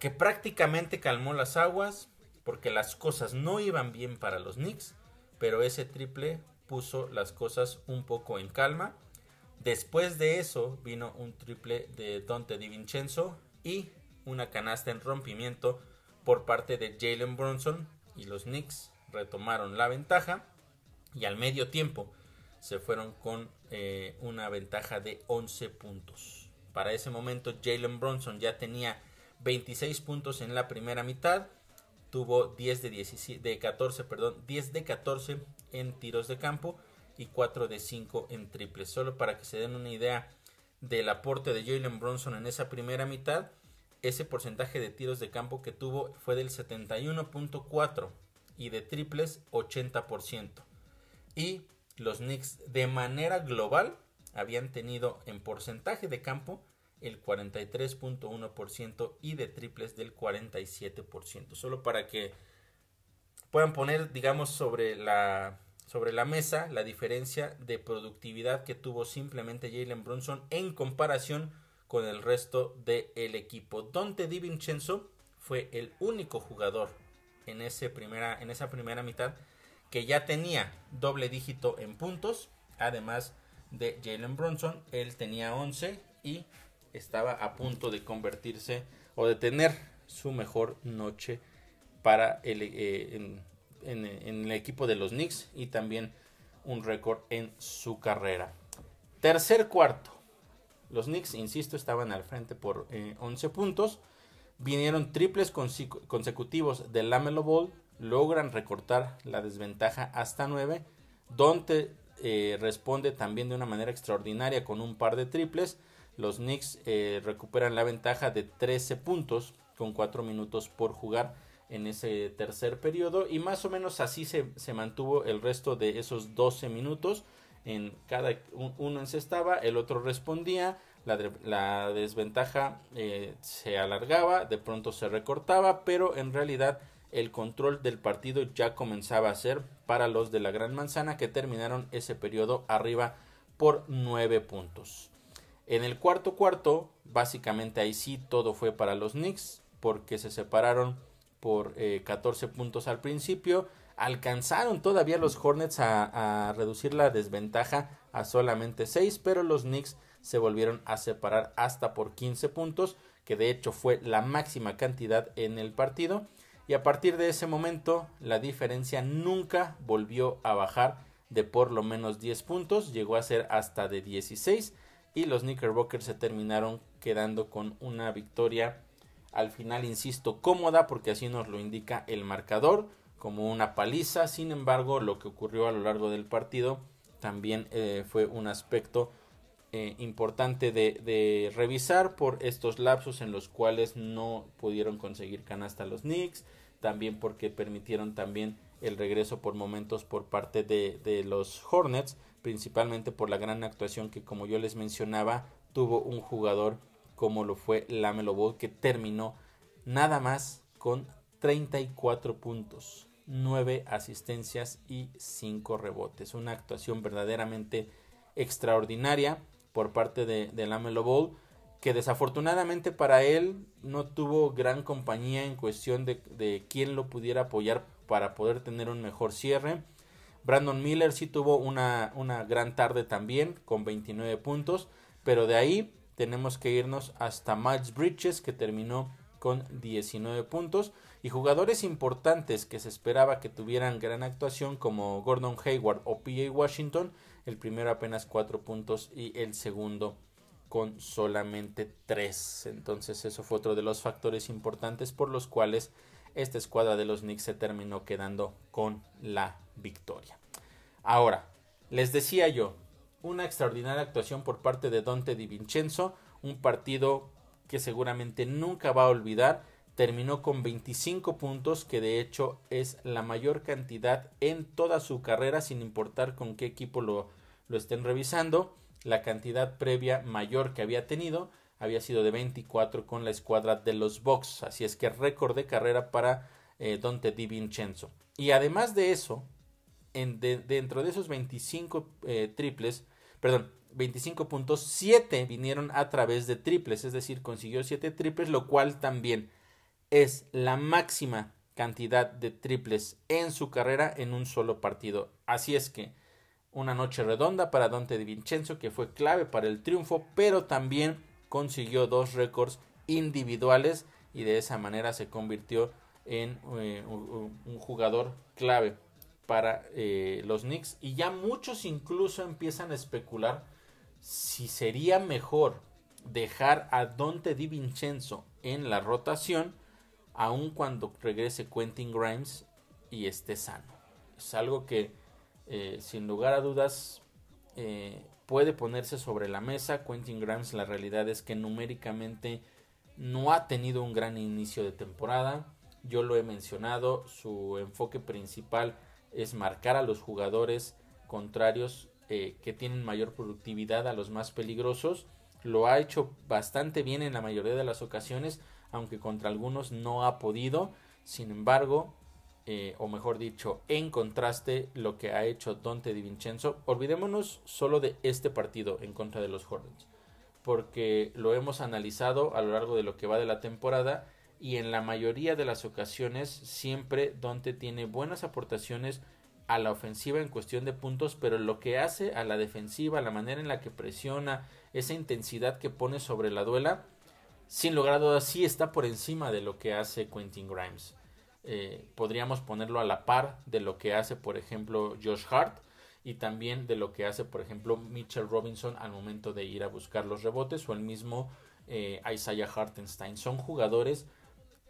que prácticamente calmó las aguas porque las cosas no iban bien para los Knicks, pero ese triple puso las cosas un poco en calma. Después de eso vino un triple de Dante DiVincenzo y una canasta en rompimiento por parte de Jalen Brunson y los Knicks retomaron la ventaja y al medio tiempo se fueron con eh, una ventaja de 11 puntos. Para ese momento Jalen Brunson ya tenía 26 puntos en la primera mitad, tuvo 10 de, 17, de 14, perdón, 10 de 14 en tiros de campo y 4 de 5 en triples. Solo para que se den una idea del aporte de Jalen Brunson en esa primera mitad, ese porcentaje de tiros de campo que tuvo fue del 71.4 y de triples 80%. Y los Knicks de manera global habían tenido en porcentaje de campo el 43.1% y de triples del 47%. Solo para que puedan poner, digamos, sobre la, sobre la mesa la diferencia de productividad que tuvo simplemente Jalen Brunson en comparación con el resto del equipo. Dante DiVincenzo fue el único jugador en, ese primera, en esa primera mitad que ya tenía doble dígito en puntos, además de Jalen Bronson, él tenía 11 y estaba a punto de convertirse o de tener su mejor noche para el, eh, en, el equipo de los Knicks y también un récord en su carrera. Tercer cuarto. Los Knicks, insisto, estaban al frente por 11 eh, puntos. Vinieron triples consecutivos del Lamelo Ball. Logran recortar la desventaja hasta 9. Donde eh, responde también de una manera extraordinaria con un par de triples. Los Knicks eh, recuperan la ventaja de 13 puntos con 4 minutos por jugar en ese tercer periodo y más o menos así se, se mantuvo el resto de esos 12 minutos. En cada uno encestaba, el otro respondía, la, desventaja eh, se alargaba, de pronto se recortaba, pero en realidad el control del partido ya comenzaba a ser para los de la Gran Manzana que terminaron ese periodo arriba por 9 puntos. En el cuarto cuarto, básicamente ahí sí todo fue para los Knicks porque se separaron por 14 eh, puntos al principio. Alcanzaron todavía los Hornets a, a reducir la desventaja a solamente 6, pero los Knicks se volvieron a separar hasta por 15 puntos, que de hecho fue la máxima cantidad en el partido. Y a partir de ese momento la diferencia nunca volvió a bajar de por lo menos 10 puntos, llegó a ser hasta de 16 y los Knickerbockers se terminaron quedando con una victoria al final, insisto, cómoda porque así nos lo indica el marcador, como una paliza. Sin embargo, lo que ocurrió a lo largo del partido también eh, fue un aspecto eh, importante de, revisar por estos lapsos en los cuales no pudieron conseguir canasta los Knicks, también porque permitieron también el regreso por momentos por parte de, de los Hornets, principalmente por la gran actuación que como yo les mencionaba tuvo un jugador como lo fue Lamelo Ball que terminó nada más con 34 puntos, 9 asistencias y 5 rebotes, una actuación verdaderamente extraordinaria por parte de, de Lamelo Ball, que desafortunadamente para él no tuvo gran compañía en cuestión de, de quién lo pudiera apoyar para poder tener un mejor cierre. Brandon Miller sí tuvo una, una gran tarde también con 29 puntos, pero de ahí tenemos que irnos hasta Miles Bridges que terminó con 19 puntos y jugadores importantes que se esperaba que tuvieran gran actuación como Gordon Hayward o PJ Washington el primero apenas cuatro puntos y el segundo con solamente tres. Entonces eso fue otro de los factores importantes por los cuales esta escuadra de los Knicks se terminó quedando con la victoria. Ahora, les decía yo, una extraordinaria actuación por parte de Dante Di Vincenzo, un partido que seguramente nunca va a olvidar. Terminó con 25 puntos, que de hecho es la mayor cantidad en toda su carrera, sin importar con qué equipo lo, lo estén revisando, la cantidad previa mayor que había tenido había sido de 24 con la escuadra de los Bucks, así es que récord de carrera para eh, Dante Di Vincenzo. Y además de eso, en dentro de esos 25 eh, triples, perdón, 25 puntos, 7 vinieron a través de triples, es decir, consiguió 7 triples, lo cual también es la máxima cantidad de triples en su carrera en un solo partido. Así es que una noche redonda para Dante Di Vincenzo que fue clave para el triunfo, pero también consiguió dos récords individuales y de esa manera se convirtió en eh, un jugador clave para eh, los Knicks y ya muchos incluso empiezan a especular si sería mejor dejar a Dante Di Vincenzo en la rotación aun cuando regrese Quentin Grimes y esté sano. Es algo que eh, sin lugar a dudas eh, puede ponerse sobre la mesa. Quentin Grimes la realidad es que numéricamente no ha tenido un gran inicio de temporada. Yo lo he mencionado, su enfoque principal es marcar a los jugadores contrarios eh, que tienen mayor productividad a los más peligrosos. Lo ha hecho bastante bien en la mayoría de las ocasiones, aunque contra algunos no ha podido. Sin embargo, eh, o mejor dicho, en contraste lo que ha hecho Dante Di Vincenzo. Olvidémonos solo de este partido en contra de los Hornets, porque lo hemos analizado a lo largo de lo que va de la temporada y en la mayoría de las ocasiones siempre Dante tiene buenas aportaciones a la ofensiva en cuestión de puntos, pero lo que hace a la defensiva, la manera en la que presiona, esa intensidad que pone sobre la duela, sin lograr dudas sí está por encima de lo que hace Quentin Grimes. Eh, podríamos ponerlo a la par de lo que hace, por ejemplo, Josh Hart y también de lo que hace, por ejemplo, Mitchell Robinson al momento de ir a buscar los rebotes o el mismo eh, Isaiah Hartenstein. Son jugadores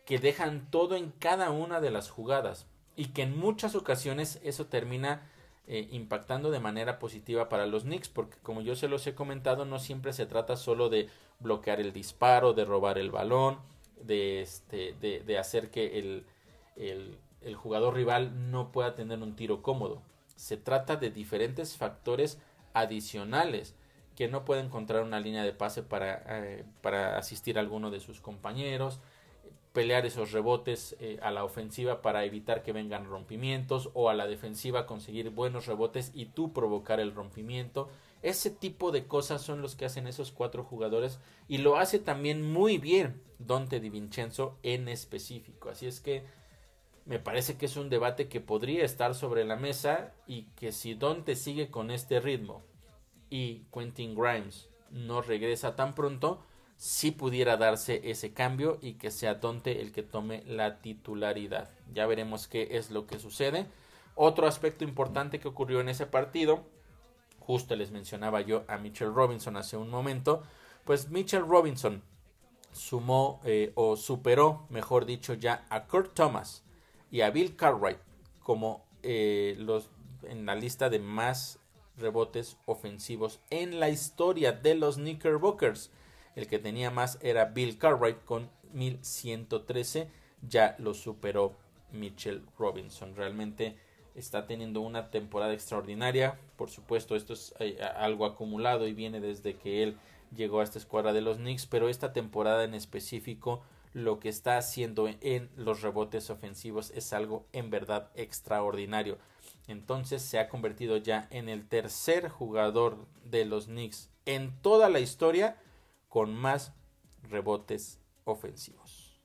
que dejan todo en cada una de las jugadas y que en muchas ocasiones eso termina eh, impactando de manera positiva para los Knicks, porque como yo se los he comentado, no siempre se trata solo de bloquear el disparo, de robar el balón, de, este, de, hacer que el, el, jugador rival no pueda tener un tiro cómodo. Se trata de diferentes factores adicionales que no puede encontrar una línea de pase para, eh, para asistir a alguno de sus compañeros, pelear esos rebotes eh, a la ofensiva para evitar que vengan rompimientos o a la defensiva conseguir buenos rebotes y tú provocar el rompimiento. Ese tipo de cosas son los que hacen esos cuatro jugadores y lo hace también muy bien Dante Di Vincenzo en específico. Así es que me parece que es un debate que podría estar sobre la mesa y que si Dante sigue con este ritmo y Quentin Grimes no regresa tan pronto, si pudiera darse ese cambio y que sea Dante el que tome la titularidad. Ya veremos qué es lo que sucede. Otro aspecto importante que ocurrió en ese partido, justo les mencionaba yo a Mitchell Robinson hace un momento, pues Mitchell Robinson sumó eh, o superó, mejor dicho, ya a Kurt Thomas y a Bill Cartwright como eh, los en la lista de más rebotes ofensivos en la historia de los Knickerbockers. El que tenía más era Bill Cartwright con 1113. Ya lo superó Mitchell Robinson. Realmente está teniendo una temporada extraordinaria. Por supuesto, esto es eh, algo acumulado y viene desde que él llegó a esta escuadra de los Knicks, pero esta temporada en específico lo que está haciendo en los rebotes ofensivos es algo en verdad extraordinario. Entonces se ha convertido ya en el tercer jugador de los Knicks en toda la historia con más rebotes ofensivos.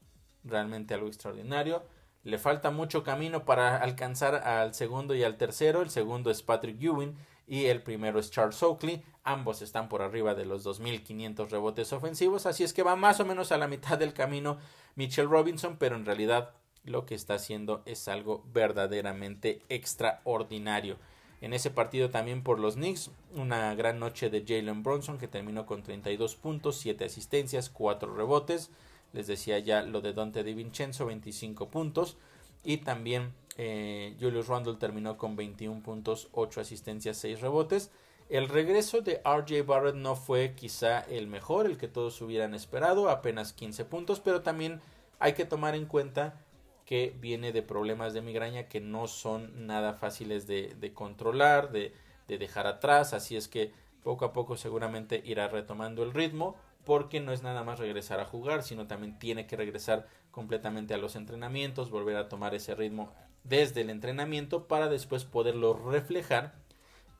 Realmente algo extraordinario. Le falta mucho camino para alcanzar al segundo y al tercero. El segundo es Patrick Ewing y el primero es Charles Oakley. Ambos están por arriba de los 2.500 rebotes ofensivos, así es que va más o menos a la mitad del camino Mitchell Robinson, pero en realidad lo que está haciendo es algo verdaderamente extraordinario. En ese partido también por los Knicks, una gran noche de Jalen Bronson que terminó con 32 puntos, 7 asistencias, 4 rebotes. Les decía ya lo de Dante Vincenzo, 25 puntos. Y también eh, Julius Randle terminó con 21 puntos, 8 asistencias, 6 rebotes. El regreso de RJ Barrett no fue quizá el mejor, el que todos hubieran esperado, apenas 15 puntos, pero también hay que tomar en cuenta que viene de problemas de migraña que no son nada fáciles de, controlar, de, de dejar atrás, así es que poco a poco seguramente irá retomando el ritmo porque no es nada más regresar a jugar, sino también tiene que regresar completamente a los entrenamientos, volver a tomar ese ritmo desde el entrenamiento para después poderlo reflejar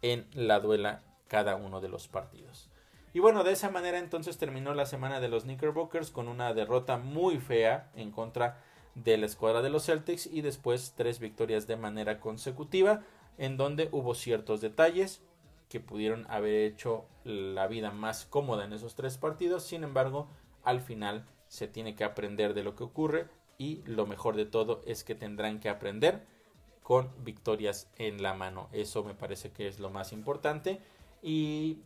en la duela cada uno de los partidos. Y bueno, de esa manera entonces terminó la semana de los Knickerbockers con una derrota muy fea en contra de la escuadra de los Celtics y después tres victorias de manera consecutiva en donde hubo ciertos detalles que pudieron haber hecho la vida más cómoda en esos tres partidos. Sin embargo, al final se tiene que aprender de lo que ocurre y lo mejor de todo es que tendrán que aprender con victorias en la mano. Eso me parece que es lo más importante. Y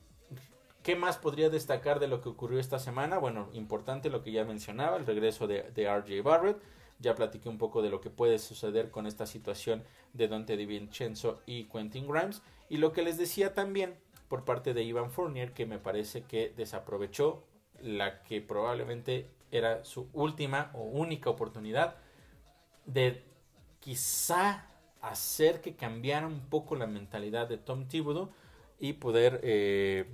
¿Qué más podría destacar de lo que ocurrió esta semana? Bueno, importante lo que ya mencionaba, el regreso de, de RJ Barrett, ya platiqué un poco de lo que puede suceder con esta situación de Dante DiVincenzo y Quentin Grimes. Y lo que les decía también por parte de Ivan Fournier, que me parece que desaprovechó la que probablemente era su última o única oportunidad de quizá hacer que cambiara un poco la mentalidad de Tom Thibodeau y poder eh,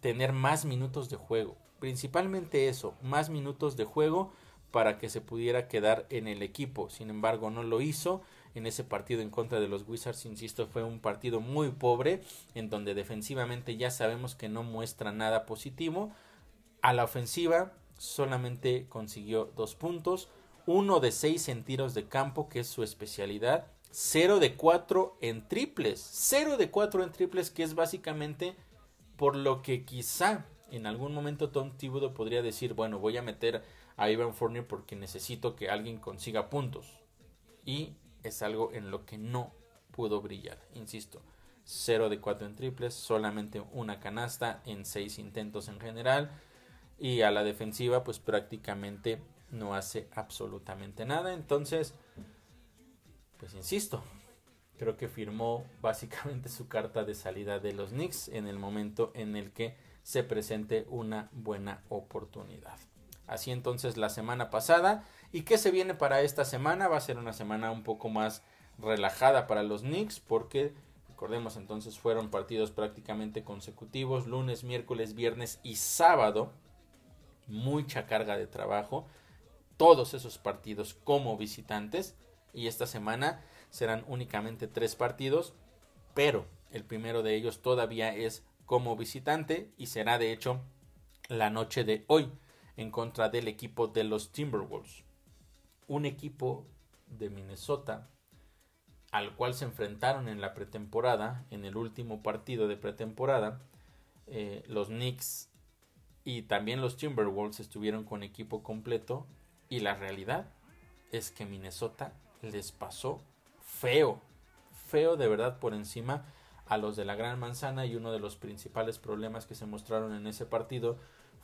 tener más minutos de juego. Principalmente eso, más minutos de juego para que se pudiera quedar en el equipo. Sin embargo, no lo hizo. En ese partido en contra de los Wizards, insisto, fue un partido muy pobre, en donde defensivamente ya sabemos que no muestra nada positivo. A la ofensiva solamente consiguió dos puntos, uno de seis en tiros de campo, que es su especialidad, 0 de 4 en triples. 0 de 4 en triples, que es básicamente por lo que quizá en algún momento Tom Thibodeau podría decir, bueno, voy a meter a Ivan Fournier porque necesito que alguien consiga puntos. Y es algo en lo que no pudo brillar, insisto. 0 de 4 en triples, solamente una canasta en 6 intentos en general. Y a la defensiva, pues prácticamente no hace absolutamente nada. Entonces, pues insisto, creo que firmó básicamente su carta de salida de los Knicks en el momento en el que se presente una buena oportunidad. Así entonces la semana pasada. ¿Y qué se viene para esta semana? Va a ser una semana un poco más relajada para los Knicks porque recordemos entonces fueron partidos prácticamente consecutivos, lunes, miércoles, viernes y sábado. Mucha carga de trabajo. Todos esos partidos como visitantes. Y esta semana serán únicamente tres partidos. Pero el primero de ellos todavía es como visitante y será de hecho la noche de hoy en contra del equipo de los Timberwolves. Un equipo de Minnesota al cual se enfrentaron en la pretemporada, en el último partido de pretemporada, eh, los Knicks y también los Timberwolves estuvieron con equipo completo y la realidad es que Minnesota les pasó feo, feo de verdad por encima a los de la Gran Manzana y uno de los principales problemas que se mostraron en ese partido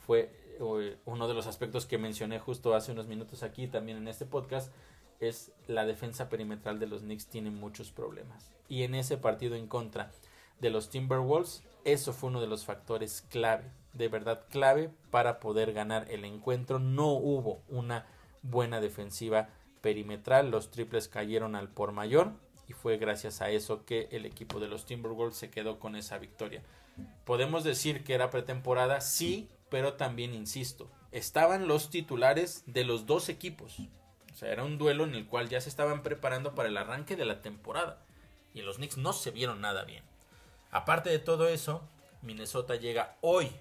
fue eh, uno de los aspectos que mencioné justo hace unos minutos aquí también en este podcast es la defensa perimetral de los Knicks tiene muchos problemas. Y en ese partido en contra de los Timberwolves eso fue uno de los factores clave de verdad clave para poder ganar el encuentro. No hubo una buena defensiva perimetral los triples cayeron al por mayor y fue gracias a eso que el equipo de los Timberwolves se quedó con esa victoria. Podemos decir que era pretemporada, sí, pero también insisto, estaban los titulares de los dos equipos. O sea, era un duelo en el cual ya se estaban preparando para el arranque de la temporada. Y los Knicks no se vieron nada bien. Aparte de todo eso, Minnesota llega hoy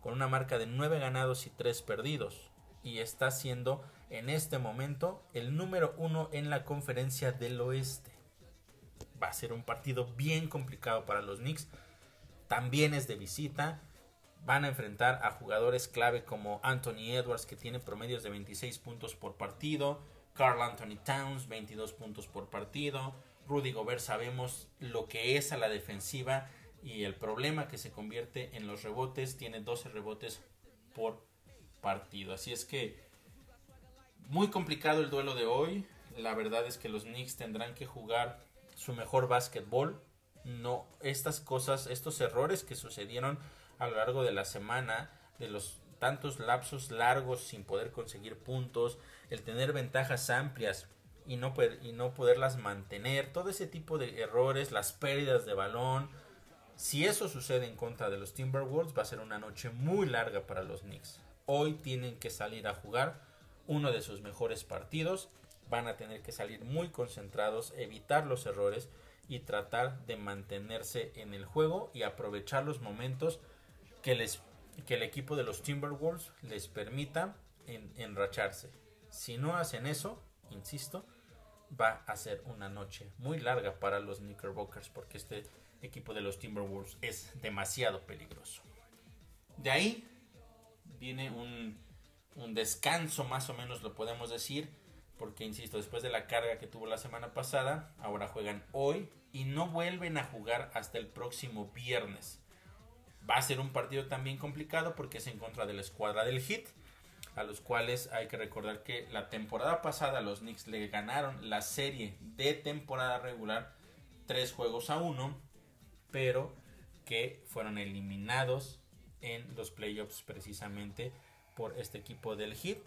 con una marca de 9 ganados y 3 perdidos. Y está siendo en este momento el número uno en la conferencia del oeste va a ser un partido bien complicado para los Knicks. También es de visita. Van a enfrentar a jugadores clave como Anthony Edwards, que tiene promedios de 26 puntos por partido. Carl Anthony Towns, 22 puntos por partido. Rudy Gobert sabemos lo que es a la defensiva y el problema que se convierte en los rebotes. Tiene 12 rebotes por partido. Así es que muy complicado el duelo de hoy. La verdad es que los Knicks tendrán que jugar su mejor básquetbol. No, estas cosas, estos errores que sucedieron a lo largo de la semana, de los tantos lapsos largos sin poder conseguir puntos, el tener ventajas amplias y no, y no poderlas mantener, todo ese tipo de errores, las pérdidas de balón. Si eso sucede en contra de los Timberwolves, va a ser una noche muy larga para los Knicks. Hoy tienen que salir a jugar uno de sus mejores partidos van a tener que salir muy concentrados, evitar los errores y tratar de mantenerse en el juego y aprovechar los momentos que, les, que el equipo de los Timberwolves les permita enracharse. Si no hacen eso, insisto, va a ser una noche muy larga para los Knickerbockers porque este equipo de los Timberwolves es demasiado peligroso. De ahí viene un, un descanso, más o menos lo podemos decir, porque insisto, después de la carga que tuvo la semana pasada, ahora juegan hoy y no vuelven a jugar hasta el próximo viernes. Va a ser un partido también complicado porque es en contra de la escuadra del Hit, a los cuales hay que recordar que la temporada pasada los Knicks le ganaron la serie de temporada regular tres juegos a uno, pero que fueron eliminados en los playoffs precisamente por este equipo del Hit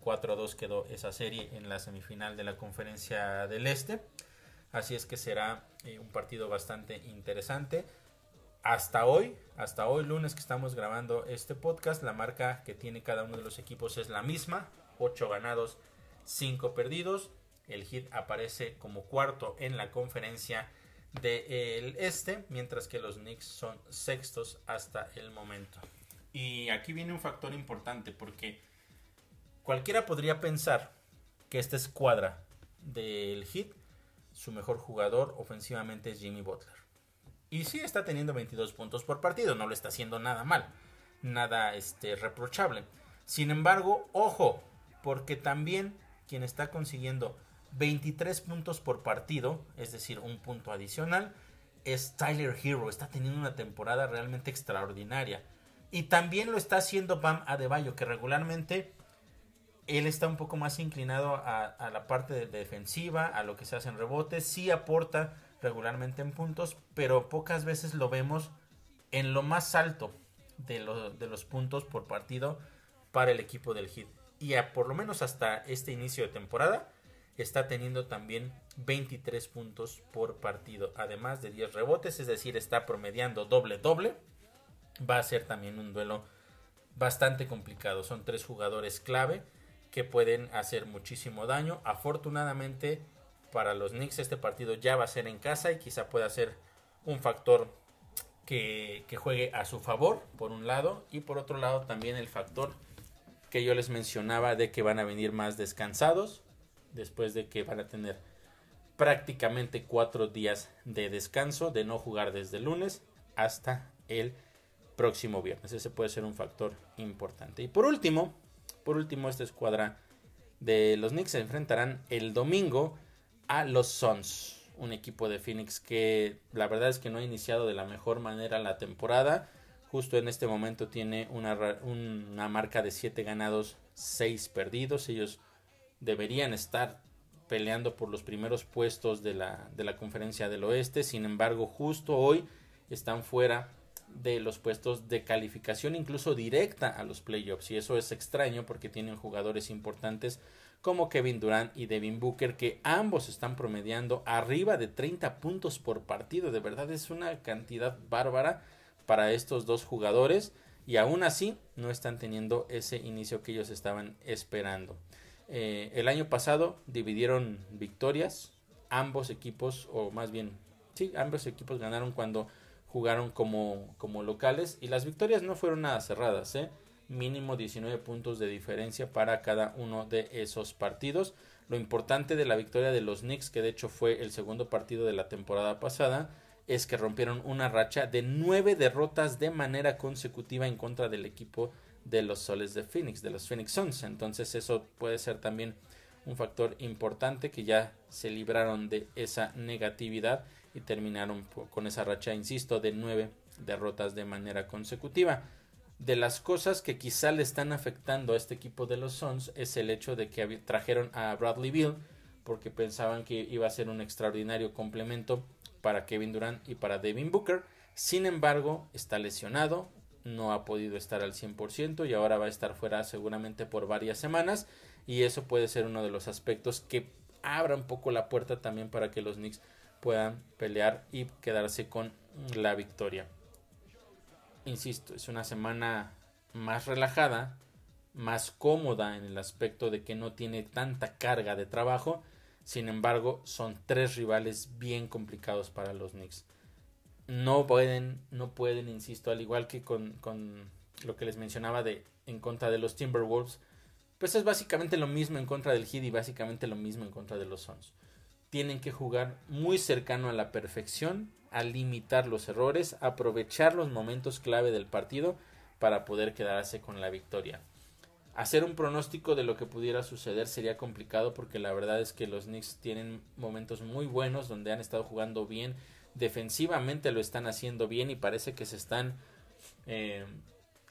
4 a 2 quedó esa serie en la semifinal de la conferencia del Este. Así es que será eh, un partido bastante interesante. Hasta hoy, hasta hoy lunes que estamos grabando este podcast, la marca que tiene cada uno de los equipos es la misma, 8 ganados, 5 perdidos. El Hit aparece como cuarto en la conferencia del Este, mientras que los Knicks son sextos hasta el momento. Y aquí viene un factor importante porque Cualquiera podría pensar que esta escuadra del Hit su mejor jugador ofensivamente es Jimmy Butler. Y sí está teniendo 22 puntos por partido, no lo está haciendo nada mal, nada este, reprochable. Sin embargo, ojo, porque también quien está consiguiendo 23 puntos por partido, es decir, un punto adicional, es Tyler Hero. Está teniendo una temporada realmente extraordinaria. Y también lo está haciendo Bam Adebayo, que regularmente él está un poco más inclinado a, la parte defensiva, a lo que se hace en rebotes. Sí aporta regularmente en puntos, pero pocas veces lo vemos en lo más alto de, de los puntos por partido para el equipo del Heat. Y por lo menos hasta este inicio de temporada está teniendo también 23 puntos por partido, además de 10 rebotes, es decir, está promediando doble doble. Va a ser también un duelo bastante complicado. Son tres jugadores clave que pueden hacer muchísimo daño. Afortunadamente para los Knicks este partido ya va a ser en casa y quizá pueda ser un factor que, que juegue a su favor, por un lado, y por otro lado también el factor que yo les mencionaba de que van a venir más descansados después de que van a tener prácticamente cuatro días de descanso, de no jugar desde el lunes hasta el próximo viernes. Ese puede ser un factor importante. Y por último, por último, esta escuadra de los Knicks se enfrentarán el domingo a los Suns, un equipo de Phoenix que la verdad es que no ha iniciado de la mejor manera la temporada. Justo en este momento tiene una, una marca de 7 ganados, 6 perdidos. Ellos deberían estar peleando por los primeros puestos de la, de la conferencia del oeste. Sin embargo, justo hoy están fuera de los puestos de calificación incluso directa a los playoffs. Y eso es extraño porque tienen jugadores importantes como Kevin Durant y Devin Booker que ambos están promediando arriba de 30 puntos por partido. De verdad es una cantidad bárbara para estos dos jugadores y aún así no están teniendo ese inicio que ellos estaban esperando. Eh, el año pasado dividieron victorias. Ambos equipos, o más bien, sí, ambos equipos ganaron cuando jugaron como, como locales. Y las victorias no fueron nada cerradas, ¿eh? Mínimo 19 puntos de diferencia para cada uno de esos partidos. Lo importante de la victoria de los Knicks, que de hecho fue el segundo partido de la temporada pasada, es que rompieron una racha de nueve derrotas de manera consecutiva en contra del equipo de los soles de Phoenix, de los Phoenix Suns. Entonces eso puede ser también un factor importante que ya se libraron de esa negatividad y terminaron con esa racha, insisto, de nueve derrotas de manera consecutiva. De las cosas que quizá le están afectando a este equipo de los Suns es el hecho de que trajeron a Bradley Bill porque pensaban que iba a ser un extraordinario complemento para Kevin Durant y para Devin Booker. Sin embargo, está lesionado, no ha podido estar al 100% y ahora va a estar fuera seguramente por varias semanas y eso puede ser uno de los aspectos que abra un poco la puerta también para que los Knicks puedan pelear y quedarse con la victoria. Insisto, es una semana más relajada, más cómoda en el aspecto de que no tiene tanta carga de trabajo. Sin embargo, son tres rivales bien complicados para los Knicks no pueden, no pueden, insisto, al igual que con, con lo que les mencionaba de en contra de los Timberwolves, pues es básicamente lo mismo en contra del Heat y básicamente lo mismo en contra de los Suns. Tienen que jugar muy cercano a la perfección, a limitar los errores, aprovechar los momentos clave del partido para poder quedarse con la victoria. Hacer un pronóstico de lo que pudiera suceder sería complicado porque la verdad es que los Knicks tienen momentos muy buenos donde han estado jugando bien defensivamente lo están haciendo bien y parece que se están eh,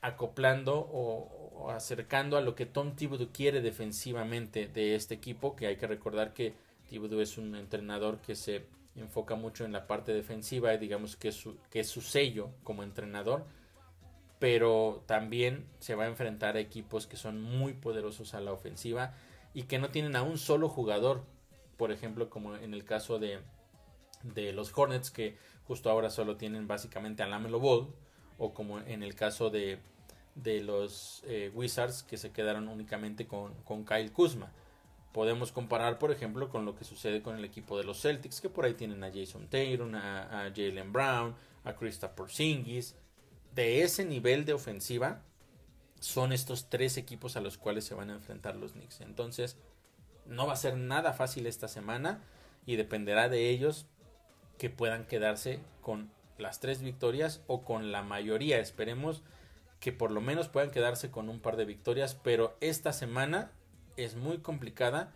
acoplando o, acercando a lo que Tom Thibodeau quiere defensivamente de este equipo, que hay que recordar que Thibodeau es un entrenador que se enfoca mucho en la parte defensiva y digamos que es su, sello como entrenador, pero también se va a enfrentar a equipos que son muy poderosos a la ofensiva y que no tienen a un solo jugador, por ejemplo como en el caso de los Hornets que justo ahora solo tienen básicamente a Lamelo Ball o como en el caso de, los eh, Wizards que se quedaron únicamente con, Kyle Kuzma. Podemos comparar, por ejemplo, con lo que sucede con el equipo de los Celtics, que por ahí tienen a Jason Taylor, a, Jalen Brown, a Christopher Porzingis. De ese nivel de ofensiva son estos tres equipos a los cuales se van a enfrentar los Knicks. Entonces, no va a ser nada fácil esta semana y dependerá de ellos que puedan quedarse con las tres victorias o con la mayoría. Esperemos que por lo menos puedan quedarse con un par de victorias, pero esta semana es muy complicada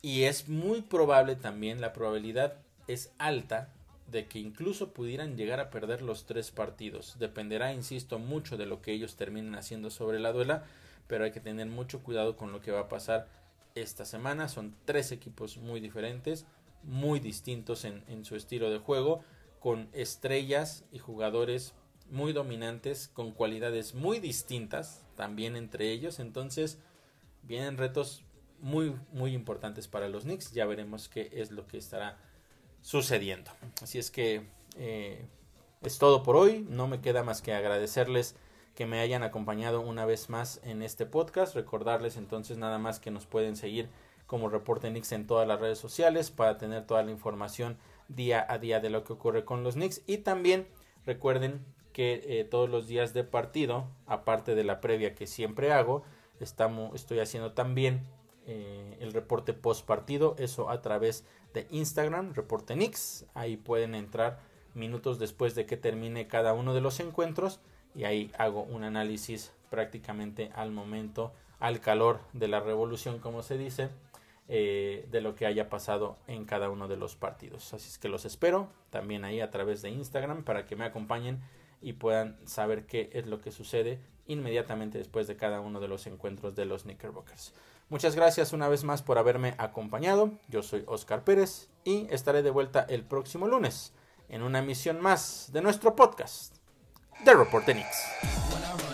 y es muy probable también, la probabilidad es alta de que incluso pudieran llegar a perder los tres partidos. Dependerá, insisto, mucho de lo que ellos terminen haciendo sobre la duela, pero hay que tener mucho cuidado con lo que va a pasar esta semana. Son tres equipos muy diferentes, muy distintos en, su estilo de juego, con estrellas y jugadores muy dominantes, con cualidades muy distintas también entre ellos. Entonces, vienen retos muy, muy importantes para los Knicks. Ya veremos qué es lo que estará sucediendo. Así es que eh, es todo por hoy. No me queda más que agradecerles que me hayan acompañado una vez más en este podcast. Recordarles entonces nada más que nos pueden seguir como Reporte Knicks en todas las redes sociales para tener toda la información día a día de lo que ocurre con los Knicks. Y también recuerden que eh, todos los días de partido, aparte de la previa que siempre hago, estamos, estoy haciendo también eh, el reporte post partido, eso a través de Instagram, reporte Nix, ahí pueden entrar minutos después de que termine cada uno de los encuentros y ahí hago un análisis prácticamente al momento, al calor de la revolución, como se dice, eh, de lo que haya pasado en cada uno de los partidos. Así es que los espero también ahí a través de Instagram para que me acompañen y puedan saber qué es lo que sucede inmediatamente después de cada uno de los encuentros de los Knickerbockers. Muchas gracias una vez más por haberme acompañado. Yo soy Oscar Pérez y estaré de vuelta el próximo lunes en una emisión más de nuestro podcast de Reporte Knicks.